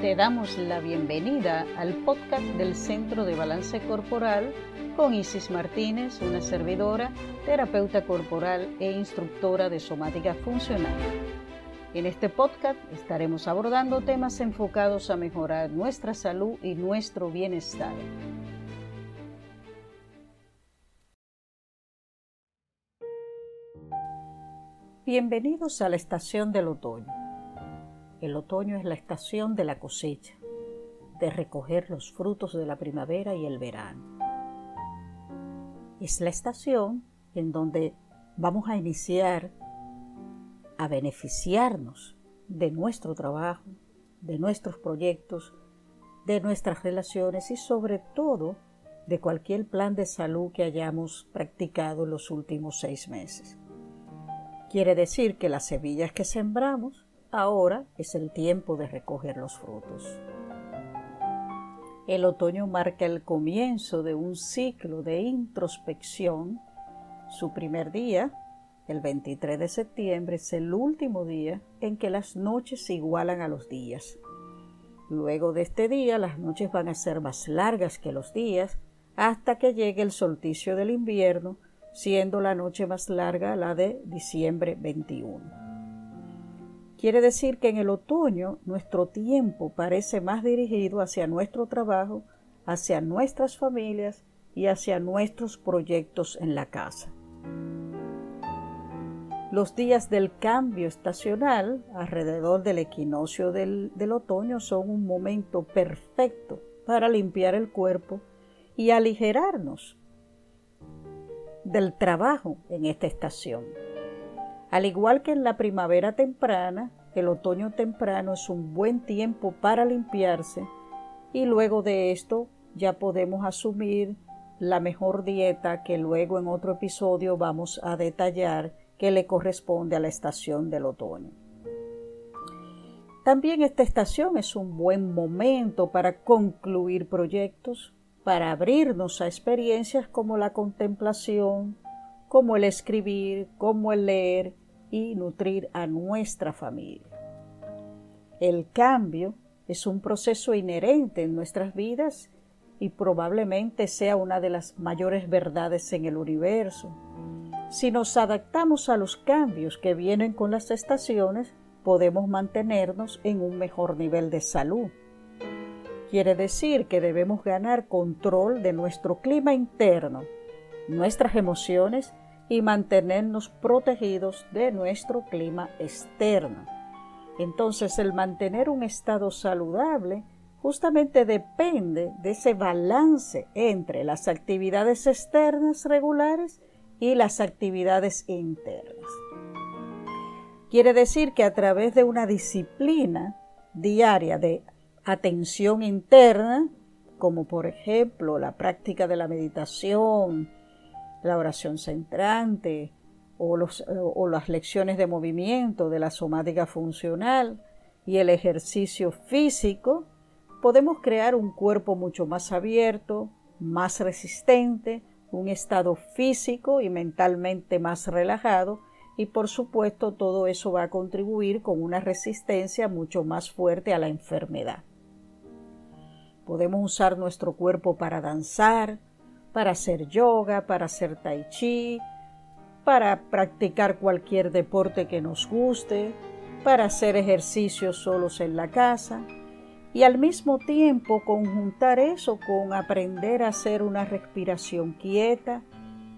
Te damos la bienvenida al podcast del Centro de Balance Corporal con Isis Martínez, una servidora, terapeuta corporal e instructora de somática funcional. En este podcast estaremos abordando temas enfocados a mejorar nuestra salud y nuestro bienestar. Bienvenidos a la estación del otoño. El otoño es la estación de la cosecha, de recoger los frutos de la primavera y el verano. Es la estación en donde vamos a iniciar a beneficiarnos de nuestro trabajo, de nuestros proyectos, de nuestras relaciones y sobre todo de cualquier plan de salud que hayamos practicado en los últimos seis meses. Quiere decir que las semillas que sembramos Ahora es el tiempo de recoger los frutos. El otoño marca el comienzo de un ciclo de introspección. Su primer día, el 23 de septiembre, es el último día en que las noches se igualan a los días. Luego de este día, las noches van a ser más largas que los días hasta que llegue el solsticio del invierno, siendo la noche más larga la de diciembre 21. Quiere decir que en el otoño nuestro tiempo parece más dirigido hacia nuestro trabajo, hacia nuestras familias y hacia nuestros proyectos en la casa. Los días del cambio estacional alrededor del equinoccio del, del, otoño son un momento perfecto para limpiar el cuerpo y aligerarnos del trabajo en esta estación. Al igual que en la primavera temprana, el otoño temprano es un buen tiempo para limpiarse y luego de esto ya podemos asumir la mejor dieta que luego en otro episodio vamos a detallar que le corresponde a la estación del otoño. También esta estación es un buen momento para concluir proyectos, para abrirnos a experiencias como la contemplación, como el escribir, como el leer y nutrir a nuestra familia. El cambio es un proceso inherente en nuestras vidas y probablemente sea una de las mayores verdades en el universo. Si nos adaptamos a los cambios que vienen con las estaciones, podemos mantenernos en un mejor nivel de salud. Quiere decir que debemos ganar control de nuestro clima interno, nuestras emociones y mantenernos protegidos de nuestro clima externo. Entonces el mantener un estado saludable justamente depende de ese balance entre las actividades externas regulares y las actividades internas. Quiere decir que a través de una disciplina diaria de atención interna, como por ejemplo la práctica de la meditación, la oración centrante o, o las lecciones de movimiento de la somática funcional y el ejercicio físico, podemos crear un cuerpo mucho más abierto, más resistente, un estado físico y mentalmente más relajado y por supuesto todo eso va a contribuir con una resistencia mucho más fuerte a la enfermedad. Podemos usar nuestro cuerpo para danzar, para hacer yoga, para hacer tai chi, para practicar cualquier deporte que nos guste, para hacer ejercicios solos en la casa y al mismo tiempo conjuntar eso con aprender a hacer una respiración quieta,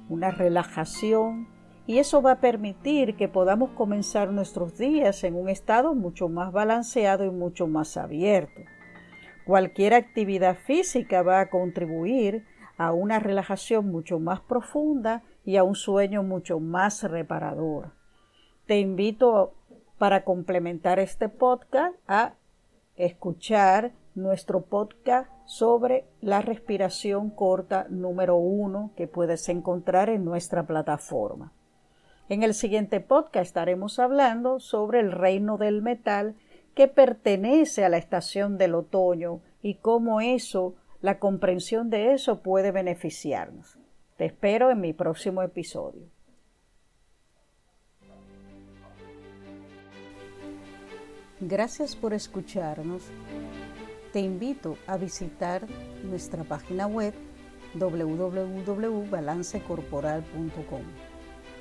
una relajación y eso va a permitir que podamos comenzar nuestros días en un estado mucho más balanceado y mucho más abierto. Cualquier actividad física va a contribuir a una relajación mucho más profunda y a un sueño mucho más reparador. Te invito para complementar este podcast a escuchar nuestro podcast sobre la respiración corta número uno que puedes encontrar en nuestra plataforma. En el siguiente podcast estaremos hablando sobre el reino del metal que pertenece a la estación del otoño y cómo eso la comprensión de eso puede beneficiarnos. Te espero en mi próximo episodio. Gracias por escucharnos te invito a visitar nuestra página web www.balancecorporal.com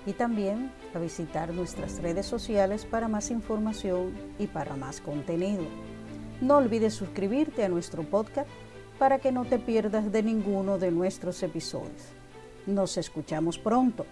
y también a visitar nuestras redes sociales para más información y para más contenido. No olvides suscribirte a nuestro podcast para que no te pierdas de ninguno de nuestros episodios. Nos escuchamos pronto.